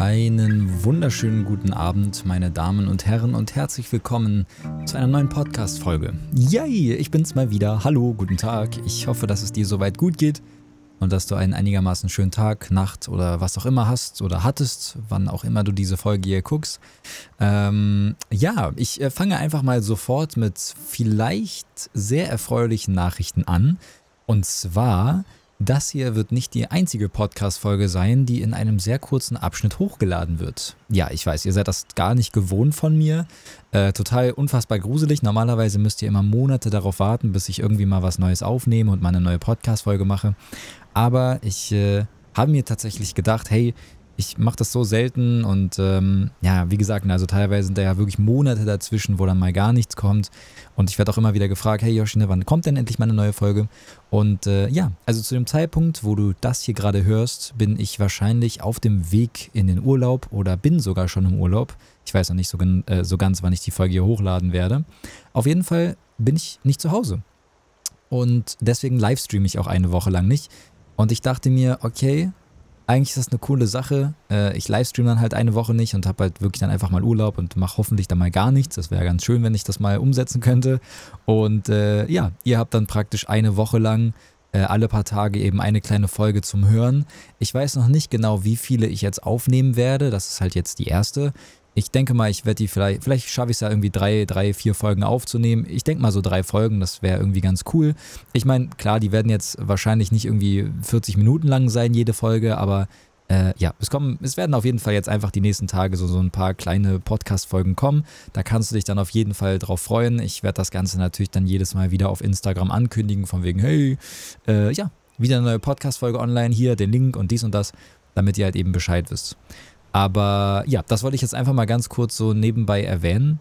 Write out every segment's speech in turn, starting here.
Einen wunderschönen guten Abend, meine Damen und Herren, und herzlich willkommen zu einer neuen Podcast-Folge. Yay, ich bin's mal wieder. Hallo, guten Tag. Ich hoffe, dass es dir soweit gut geht und dass du einen einigermaßen schönen Tag, Nacht oder was auch immer hast oder hattest, wann auch immer du diese Folge hier guckst. Ähm, ja, ich äh, fange einfach mal sofort mit vielleicht sehr erfreulichen Nachrichten an. Und zwar das hier wird nicht die einzige Podcast-Folge sein, die in einem sehr kurzen Abschnitt hochgeladen wird. Ja, ich weiß, ihr seid das gar nicht gewohnt von mir. Äh, total unfassbar gruselig. Normalerweise müsst ihr immer Monate darauf warten, bis ich irgendwie mal was Neues aufnehme und mal eine neue Podcast-Folge mache. Aber ich äh, habe mir tatsächlich gedacht, hey, ich mache das so selten und ähm, ja, wie gesagt, also teilweise sind da ja wirklich Monate dazwischen, wo dann mal gar nichts kommt. Und ich werde auch immer wieder gefragt, hey Joshine, wann kommt denn endlich mal eine neue Folge? Und äh, ja, also zu dem Zeitpunkt, wo du das hier gerade hörst, bin ich wahrscheinlich auf dem Weg in den Urlaub oder bin sogar schon im Urlaub. Ich weiß noch nicht so, äh, so ganz, wann ich die Folge hier hochladen werde. Auf jeden Fall bin ich nicht zu Hause. Und deswegen livestreame ich auch eine Woche lang nicht. Und ich dachte mir, okay, eigentlich ist das eine coole Sache. Äh, ich livestream dann halt eine Woche nicht und habe halt wirklich dann einfach mal Urlaub und mache hoffentlich dann mal gar nichts. Das wäre ganz schön, wenn ich das mal umsetzen könnte. Und äh, ja, ihr habt dann praktisch eine Woche lang äh, alle paar Tage eben eine kleine Folge zum Hören. Ich weiß noch nicht genau, wie viele ich jetzt aufnehmen werde. Das ist halt jetzt die erste. Ich denke mal, ich werde die vielleicht, vielleicht schaffe ich es ja irgendwie drei, drei, vier Folgen aufzunehmen. Ich denke mal so drei Folgen, das wäre irgendwie ganz cool. Ich meine, klar, die werden jetzt wahrscheinlich nicht irgendwie 40 Minuten lang sein, jede Folge, aber äh, ja, es kommen, es werden auf jeden Fall jetzt einfach die nächsten Tage so, so ein paar kleine Podcast-Folgen kommen. Da kannst du dich dann auf jeden Fall drauf freuen. Ich werde das Ganze natürlich dann jedes Mal wieder auf Instagram ankündigen, von wegen, hey, äh, ja, wieder eine neue Podcast-Folge online, hier den Link und dies und das, damit ihr halt eben Bescheid wisst. Aber ja, das wollte ich jetzt einfach mal ganz kurz so nebenbei erwähnen,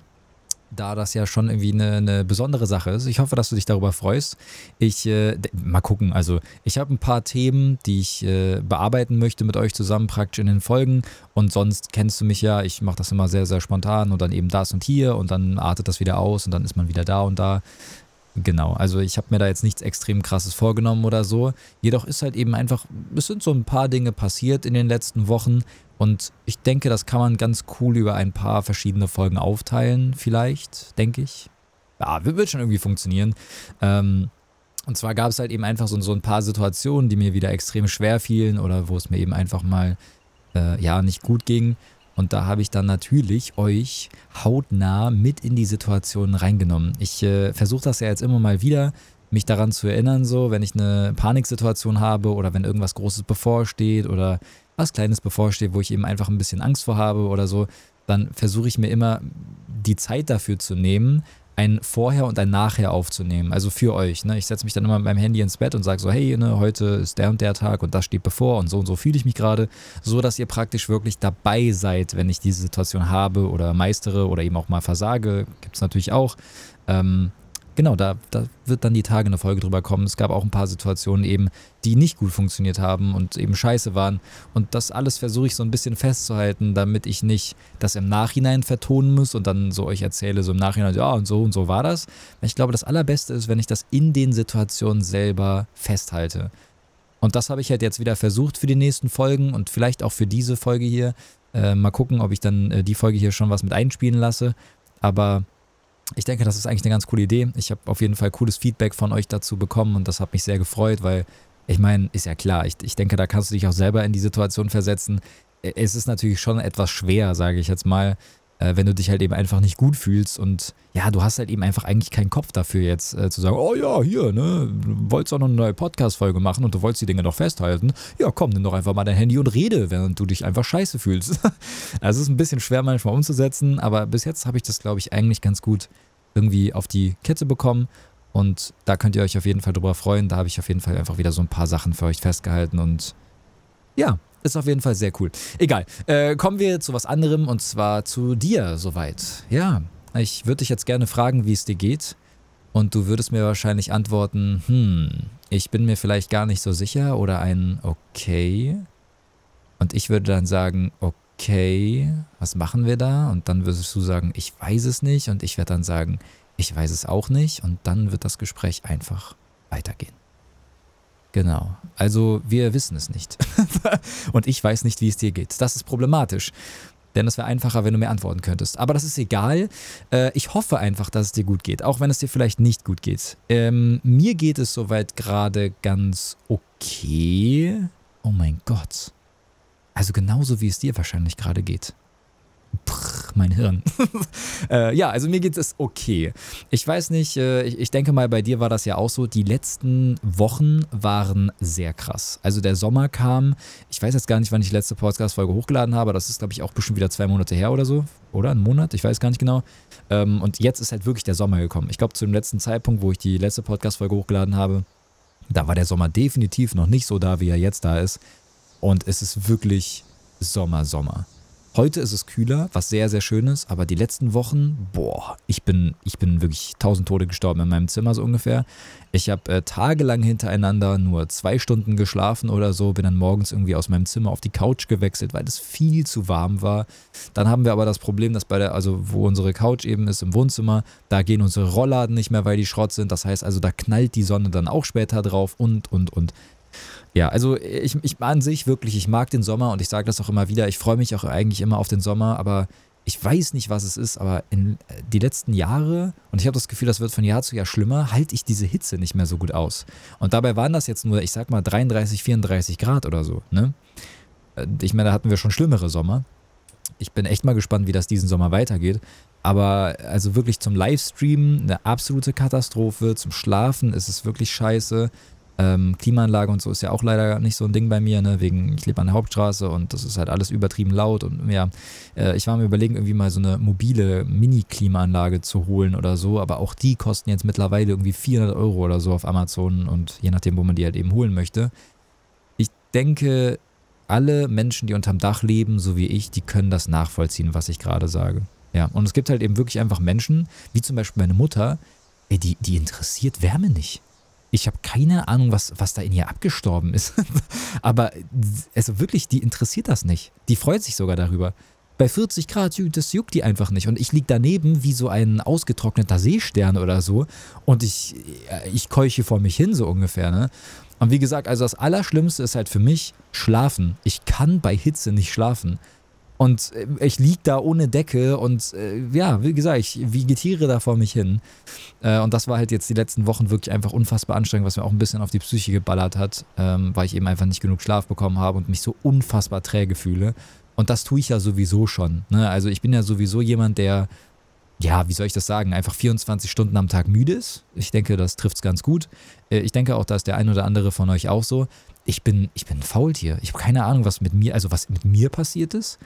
da das ja schon irgendwie eine, eine besondere Sache ist. Ich hoffe, dass du dich darüber freust. Ich, äh, mal gucken, also ich habe ein paar Themen, die ich äh, bearbeiten möchte mit euch zusammen praktisch in den Folgen. Und sonst kennst du mich ja, ich mache das immer sehr, sehr spontan und dann eben das und hier und dann artet das wieder aus und dann ist man wieder da und da. Genau, also ich habe mir da jetzt nichts extrem krasses vorgenommen oder so. Jedoch ist halt eben einfach, es sind so ein paar Dinge passiert in den letzten Wochen und ich denke, das kann man ganz cool über ein paar verschiedene Folgen aufteilen, vielleicht, denke ich. Ja, wird schon irgendwie funktionieren. Ähm, und zwar gab es halt eben einfach so, so ein paar Situationen, die mir wieder extrem schwer fielen oder wo es mir eben einfach mal äh, ja nicht gut ging. Und da habe ich dann natürlich euch hautnah mit in die Situation reingenommen. Ich äh, versuche das ja jetzt immer mal wieder, mich daran zu erinnern, so, wenn ich eine Paniksituation habe oder wenn irgendwas Großes bevorsteht oder was Kleines bevorsteht, wo ich eben einfach ein bisschen Angst vor habe oder so, dann versuche ich mir immer die Zeit dafür zu nehmen, ein Vorher und ein Nachher aufzunehmen. Also für euch. Ne? Ich setze mich dann immer mit meinem Handy ins Bett und sage so, hey, ne, heute ist der und der Tag und das steht bevor und so und so fühle ich mich gerade. So, dass ihr praktisch wirklich dabei seid, wenn ich diese Situation habe oder meistere oder eben auch mal versage. Gibt es natürlich auch. Ähm, genau, da, da wird dann die Tage eine Folge drüber kommen. Es gab auch ein paar Situationen eben, die nicht gut funktioniert haben und eben scheiße waren. Und das alles versuche ich so ein bisschen festzuhalten, damit ich nicht das im Nachhinein vertonen muss und dann so euch erzähle, so im Nachhinein, ja, und so und so war das. Ich glaube, das Allerbeste ist, wenn ich das in den Situationen selber festhalte. Und das habe ich halt jetzt wieder versucht für die nächsten Folgen und vielleicht auch für diese Folge hier. Äh, mal gucken, ob ich dann äh, die Folge hier schon was mit einspielen lasse. Aber ich denke, das ist eigentlich eine ganz coole Idee. Ich habe auf jeden Fall cooles Feedback von euch dazu bekommen und das hat mich sehr gefreut, weil ich meine, ist ja klar, ich, ich denke, da kannst du dich auch selber in die Situation versetzen. Es ist natürlich schon etwas schwer, sage ich jetzt mal, äh, wenn du dich halt eben einfach nicht gut fühlst und ja, du hast halt eben einfach eigentlich keinen Kopf dafür jetzt äh, zu sagen, oh ja, hier, ne, du wolltest auch noch eine neue Podcast-Folge machen und du wolltest die Dinge doch festhalten. Ja, komm, nimm doch einfach mal dein Handy und rede, während du dich einfach scheiße fühlst. also es ist ein bisschen schwer manchmal umzusetzen, aber bis jetzt habe ich das, glaube ich, eigentlich ganz gut irgendwie auf die Kette bekommen und da könnt ihr euch auf jeden Fall drüber freuen. Da habe ich auf jeden Fall einfach wieder so ein paar Sachen für euch festgehalten und ja, ist auf jeden Fall sehr cool. Egal. Äh, kommen wir zu was anderem und zwar zu dir soweit. Ja, ich würde dich jetzt gerne fragen, wie es dir geht. Und du würdest mir wahrscheinlich antworten, hm, ich bin mir vielleicht gar nicht so sicher oder ein okay. Und ich würde dann sagen, okay, was machen wir da? Und dann würdest du sagen, ich weiß es nicht. Und ich werde dann sagen, ich weiß es auch nicht. Und dann wird das Gespräch einfach weitergehen. Genau. Also wir wissen es nicht. und ich weiß nicht, wie es dir geht. Das ist problematisch. Denn es wäre einfacher, wenn du mir antworten könntest. Aber das ist egal. Äh, ich hoffe einfach, dass es dir gut geht, auch wenn es dir vielleicht nicht gut geht. Ähm, mir geht es soweit gerade ganz okay. Oh mein Gott. Also genauso, wie es dir wahrscheinlich gerade geht. Prr, mein Hirn. äh, ja, also mir geht es okay. Ich weiß nicht, äh, ich, ich, denke mal, bei dir war das ja auch so. Die letzten Wochen waren sehr krass. Also der Sommer kam, ich weiß jetzt gar nicht, wann ich die letzte Podcast-Folge hochgeladen habe. Das ist, glaube ich, auch bestimmt wieder zwei Monate her oder so. Oder ein Monat, ich weiß gar nicht genau. Ähm, und jetzt ist halt wirklich der Sommer gekommen. Ich glaube, zu dem letzten Zeitpunkt, wo ich die letzte Podcast-Folge hochgeladen habe, da war der Sommer definitiv noch nicht so da, wie er jetzt da ist. Und es ist wirklich Sommer, Sommer. Heute ist es kühler, was sehr, sehr schön ist, aber die letzten Wochen, boah, ich bin, ich bin wirklich tausend Tode gestorben in meinem Zimmer so ungefähr. Ich habe äh, tagelang hintereinander nur zwei Stunden geschlafen oder so, bin dann morgens irgendwie aus meinem Zimmer auf die Couch gewechselt, weil es viel zu warm war. Dann haben wir aber das Problem, dass bei der, also wo unsere Couch eben ist im Wohnzimmer, da gehen unsere Rollladen nicht mehr, weil die Schrott sind. Das heißt also, da knallt die Sonne dann auch später drauf und, und, und. Ja, also ich, ich an sich wirklich, ich mag den Sommer und ich sage das auch immer wieder. Ich freue mich auch eigentlich immer auf den Sommer, aber ich weiß nicht, was es ist, aber in äh, die letzten Jahre, und ich habe das Gefühl, das wird von Jahr zu Jahr schlimmer, halte ich diese Hitze nicht mehr so gut aus. Und dabei waren das jetzt nur, ich sag mal, 33, 34 Grad oder so. Ne? Äh, ich meine, da hatten wir schon schlimmere Sommer. Ich bin echt mal gespannt, wie das diesen Sommer weitergeht. Aber also wirklich zum Livestreamen eine absolute Katastrophe. Zum Schlafen ist es wirklich scheiße. Ähm, Klimaanlage und so ist ja auch leider nicht so ein Ding bei mir, ne? wegen ich lebe an der Hauptstraße und das ist halt alles übertrieben laut und ja, äh, ich war mir überlegen, irgendwie mal so eine mobile Mini-Klimaanlage zu holen oder so, aber auch die kosten jetzt mittlerweile irgendwie 400 Euro oder so auf Amazon und je nachdem, wo man die halt eben holen möchte. Ich denke, alle Menschen, die unterm Dach leben, so wie ich, die können das nachvollziehen, was ich gerade sage. Ja, und es gibt halt eben wirklich einfach Menschen, wie zum Beispiel meine Mutter, die, die interessiert Wärme nicht. Ich habe keine Ahnung, was, was da in ihr abgestorben ist. Aber also wirklich, die interessiert das nicht. Die freut sich sogar darüber. Bei 40 Grad, das juckt die einfach nicht. Und ich liege daneben wie so ein ausgetrockneter Seestern oder so. Und ich, äh, ich keuche vor mich hin, so ungefähr. Ne? Und wie gesagt, also das Allerschlimmste ist halt für mich Schlafen. Ich kann bei Hitze nicht schlafen. Und äh, ich liege da ohne Decke und äh, ja, wie gesagt, ich vegetiere da vor mich hin. Äh, und das war halt jetzt die letzten Wochen wirklich einfach unfassbar anstrengend, was mir auch ein bisschen auf die Psyche geballert hat, ähm, weil ich eben einfach nicht genug Schlaf bekommen habe und mich so unfassbar träge fühle. Und das tue ich ja sowieso schon. Ne? Also ich bin ja sowieso jemand, der, ja, wie soll ich das sagen, einfach 24 Stunden am Tag müde ist. Ich denke, das trifft es ganz gut. Äh, ich denke auch, da ist der ein oder andere von euch auch so. Ich bin, ich bin ein Faultier. Ich habe keine Ahnung, was mit mir, also was mit mir passiert ist.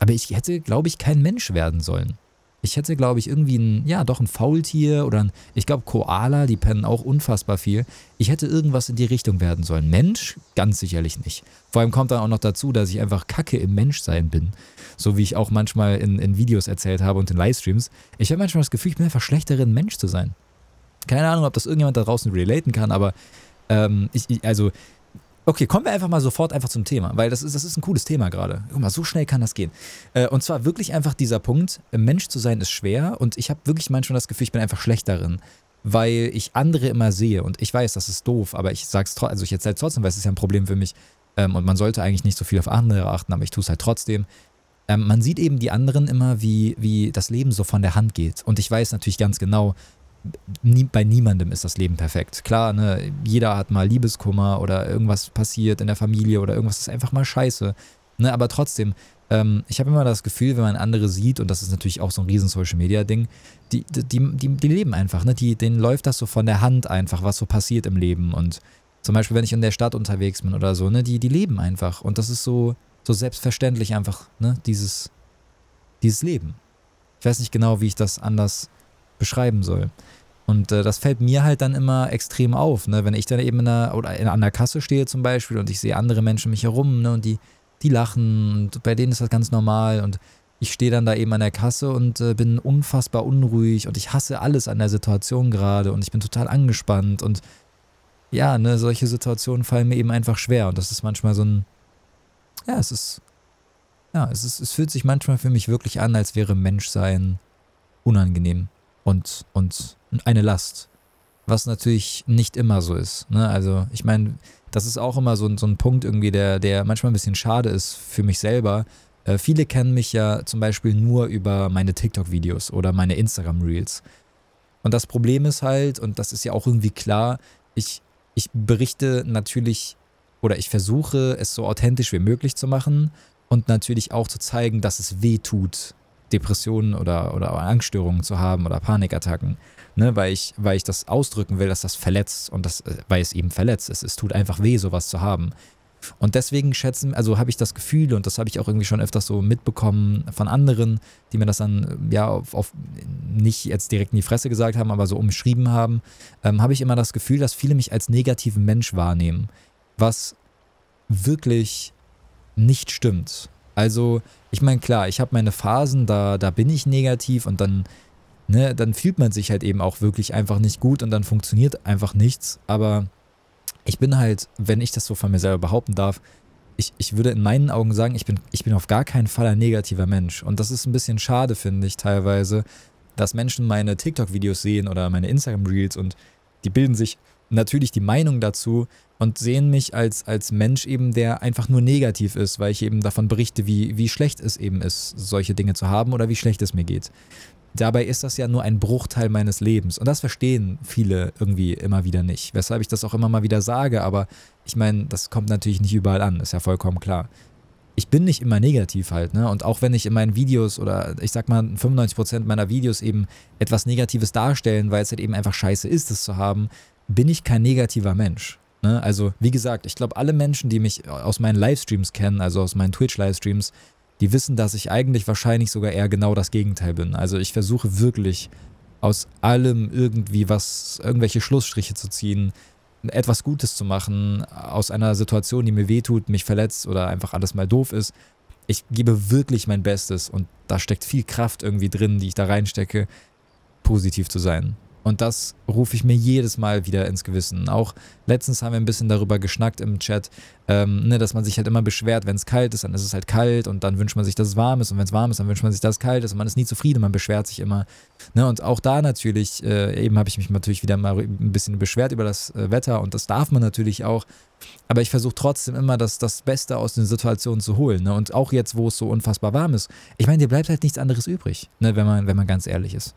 Aber ich hätte, glaube ich, kein Mensch werden sollen. Ich hätte, glaube ich, irgendwie ein, ja, doch ein Faultier oder ein, ich glaube, Koala, die pennen auch unfassbar viel. Ich hätte irgendwas in die Richtung werden sollen. Mensch? Ganz sicherlich nicht. Vor allem kommt dann auch noch dazu, dass ich einfach kacke im Menschsein bin. So wie ich auch manchmal in, in Videos erzählt habe und in Livestreams. Ich habe manchmal das Gefühl, ich bin einfach schlechter ein Mensch zu sein. Keine Ahnung, ob das irgendjemand da draußen relaten kann, aber ähm, ich, also Okay, kommen wir einfach mal sofort einfach zum Thema, weil das ist, das ist ein cooles Thema gerade. Guck mal, so schnell kann das gehen. Äh, und zwar wirklich einfach dieser Punkt, Mensch zu sein ist schwer und ich habe wirklich manchmal das Gefühl, ich bin einfach schlecht darin, weil ich andere immer sehe und ich weiß, das ist doof, aber ich sag's trotzdem, also ich erzähle trotzdem, weil es ist ja ein Problem für mich ähm, und man sollte eigentlich nicht so viel auf andere achten, aber ich tue es halt trotzdem. Ähm, man sieht eben die anderen immer, wie, wie das Leben so von der Hand geht und ich weiß natürlich ganz genau, nie, bei niemandem ist das Leben perfekt. Klar, ne, jeder hat mal Liebeskummer oder irgendwas passiert in der Familie oder irgendwas ist einfach mal scheiße. Ne, aber trotzdem, ähm, ich habe immer das Gefühl, wenn man andere sieht, und das ist natürlich auch so ein riesen Social-Media-Ding, die, die, die, die leben einfach, ne? die, denen läuft das so von der Hand einfach, was so passiert im Leben. Und zum Beispiel, wenn ich in der Stadt unterwegs bin oder so, ne, die, die leben einfach. Und das ist so, so selbstverständlich einfach, ne, dieses, dieses Leben. Ich weiß nicht genau, wie ich das anders beschreiben soll. Und äh, das fällt mir halt dann immer extrem auf, ne? wenn ich dann eben in der, oder in, an der Kasse stehe zum Beispiel und ich sehe andere Menschen mich herum ne? und die, die lachen und bei denen ist das ganz normal und ich stehe dann da eben an der Kasse und äh, bin unfassbar unruhig und ich hasse alles an der Situation gerade und ich bin total angespannt und ja, ne, solche Situationen fallen mir eben einfach schwer und das ist manchmal so ein, ja, es ist, ja, es ist, es fühlt sich manchmal für mich wirklich an, als wäre Menschsein unangenehm und, und eine Last. Was natürlich nicht immer so ist. Ne? Also, ich meine, das ist auch immer so, so ein Punkt irgendwie, der, der manchmal ein bisschen schade ist für mich selber. Äh, viele kennen mich ja zum Beispiel nur über meine TikTok-Videos oder meine Instagram-Reels. Und das Problem ist halt, und das ist ja auch irgendwie klar, ich, ich berichte natürlich oder ich versuche es so authentisch wie möglich zu machen und natürlich auch zu zeigen, dass es weh tut, Depressionen oder, oder Angststörungen zu haben oder Panikattacken. Ne, weil, ich, weil ich das ausdrücken will, dass das verletzt und das, äh, weil es eben verletzt ist. Es tut einfach weh, sowas zu haben. Und deswegen schätzen, also habe ich das Gefühl, und das habe ich auch irgendwie schon öfters so mitbekommen von anderen, die mir das dann ja auf, auf nicht jetzt direkt in die Fresse gesagt haben, aber so umschrieben haben, ähm, habe ich immer das Gefühl, dass viele mich als negativen Mensch wahrnehmen. Was wirklich nicht stimmt. Also, ich meine, klar, ich habe meine Phasen, da, da bin ich negativ und dann, ne, dann fühlt man sich halt eben auch wirklich einfach nicht gut und dann funktioniert einfach nichts. Aber ich bin halt, wenn ich das so von mir selber behaupten darf, ich, ich würde in meinen Augen sagen, ich bin, ich bin auf gar keinen Fall ein negativer Mensch. Und das ist ein bisschen schade, finde ich, teilweise, dass Menschen meine TikTok-Videos sehen oder meine Instagram-Reels und die bilden sich natürlich die Meinung dazu und sehen mich als, als Mensch eben, der einfach nur negativ ist, weil ich eben davon berichte, wie, wie schlecht es eben ist, solche Dinge zu haben oder wie schlecht es mir geht. Dabei ist das ja nur ein Bruchteil meines Lebens. Und das verstehen viele irgendwie immer wieder nicht. Weshalb ich das auch immer mal wieder sage, aber ich meine, das kommt natürlich nicht überall an, ist ja vollkommen klar. Ich bin nicht immer negativ halt, ne? Und auch wenn ich in meinen Videos oder ich sag mal 95% meiner Videos eben etwas Negatives darstellen, weil es halt eben einfach scheiße ist, es zu haben, bin ich kein negativer Mensch. Ne? Also, wie gesagt, ich glaube, alle Menschen, die mich aus meinen Livestreams kennen, also aus meinen Twitch-Livestreams, die wissen, dass ich eigentlich wahrscheinlich sogar eher genau das Gegenteil bin. Also ich versuche wirklich aus allem irgendwie was, irgendwelche Schlussstriche zu ziehen, etwas Gutes zu machen, aus einer Situation, die mir wehtut, mich verletzt oder einfach alles mal doof ist. Ich gebe wirklich mein Bestes und da steckt viel Kraft irgendwie drin, die ich da reinstecke, positiv zu sein. Und das rufe ich mir jedes Mal wieder ins Gewissen. Auch letztens haben wir ein bisschen darüber geschnackt im Chat, ähm, ne, dass man sich halt immer beschwert, wenn es kalt ist, dann ist es halt kalt und dann wünscht man sich, dass es warm ist und wenn es warm ist, dann wünscht man sich, dass es kalt ist und man ist nie zufrieden, man beschwert sich immer. Ne, und auch da natürlich, äh, eben habe ich mich natürlich wieder mal ein bisschen beschwert über das äh, Wetter und das darf man natürlich auch. Aber ich versuche trotzdem immer das, das Beste aus den Situationen zu holen. Ne? Und auch jetzt, wo es so unfassbar warm ist. Ich meine, dir bleibt halt nichts anderes übrig, ne, wenn, man, wenn man ganz ehrlich ist.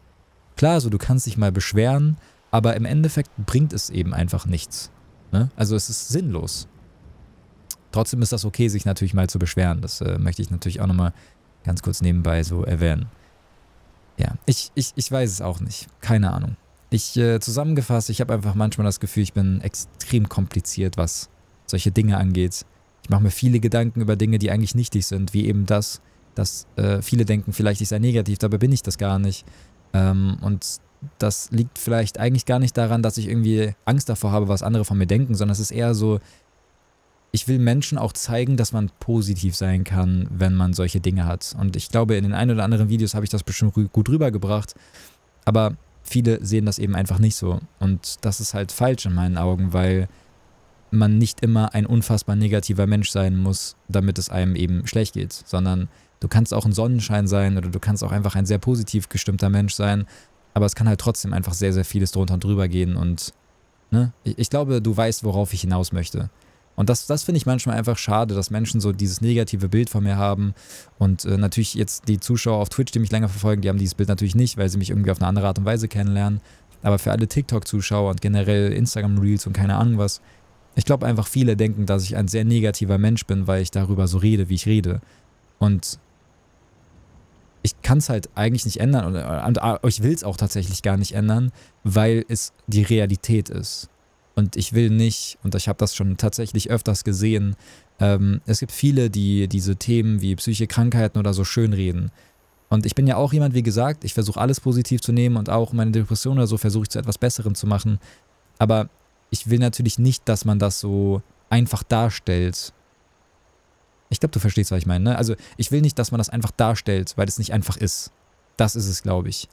Klar, so du kannst dich mal beschweren, aber im Endeffekt bringt es eben einfach nichts. Ne? Also es ist sinnlos. Trotzdem ist das okay, sich natürlich mal zu beschweren. Das äh, möchte ich natürlich auch nochmal ganz kurz nebenbei so erwähnen. Ja, ich, ich, ich weiß es auch nicht. Keine Ahnung. Ich äh, zusammengefasst, ich habe einfach manchmal das Gefühl, ich bin extrem kompliziert, was solche Dinge angeht. Ich mache mir viele Gedanken über Dinge, die eigentlich nichtig sind, wie eben das, dass äh, viele denken, vielleicht ich sei negativ, dabei bin ich das gar nicht. Ähm, und das liegt vielleicht eigentlich gar nicht daran, dass ich irgendwie Angst davor habe, was andere von mir denken, sondern es ist eher so, ich will Menschen auch zeigen, dass man positiv sein kann, wenn man solche Dinge hat. Und ich glaube, in den ein oder anderen Videos habe ich das bestimmt gut rübergebracht. Aber viele sehen das eben einfach nicht so. Und das ist halt falsch in meinen Augen, weil man nicht immer ein unfassbar negativer Mensch sein muss, damit es einem eben schlecht geht, sondern Du kannst auch ein Sonnenschein sein oder du kannst auch einfach ein sehr positiv gestimmter Mensch sein. Aber es kann halt trotzdem einfach sehr, sehr vieles drunter und drüber gehen. Und ne, ich, ich glaube, du weißt, worauf ich hinaus möchte. Und das, das finde ich manchmal einfach schade, dass Menschen so dieses negative Bild von mir haben. Und äh, natürlich jetzt die Zuschauer auf Twitch, die mich länger verfolgen, die haben dieses Bild natürlich nicht, weil sie mich irgendwie auf eine andere Art und Weise kennenlernen. Aber für alle TikTok-Zuschauer und generell Instagram-Reels und keine Ahnung was, ich glaube einfach viele denken, dass ich ein sehr negativer Mensch bin, weil ich darüber so rede, wie ich rede. Und ich kann es halt eigentlich nicht ändern und, und, und ich will es auch tatsächlich gar nicht ändern, weil es die Realität ist. Und ich will nicht, und ich habe das schon tatsächlich öfters gesehen, ähm, es gibt viele, die diese Themen wie psychische Krankheiten oder so schönreden. Und ich bin ja auch jemand, wie gesagt, ich versuche alles positiv zu nehmen und auch meine Depression oder so versuche ich zu etwas Besserem zu machen. Aber ich will natürlich nicht, dass man das so einfach darstellt ich glaube, du verstehst, was ich meine. Ne? Also ich will nicht, dass man das einfach darstellt, weil es nicht einfach ist. Das ist es, glaube ich.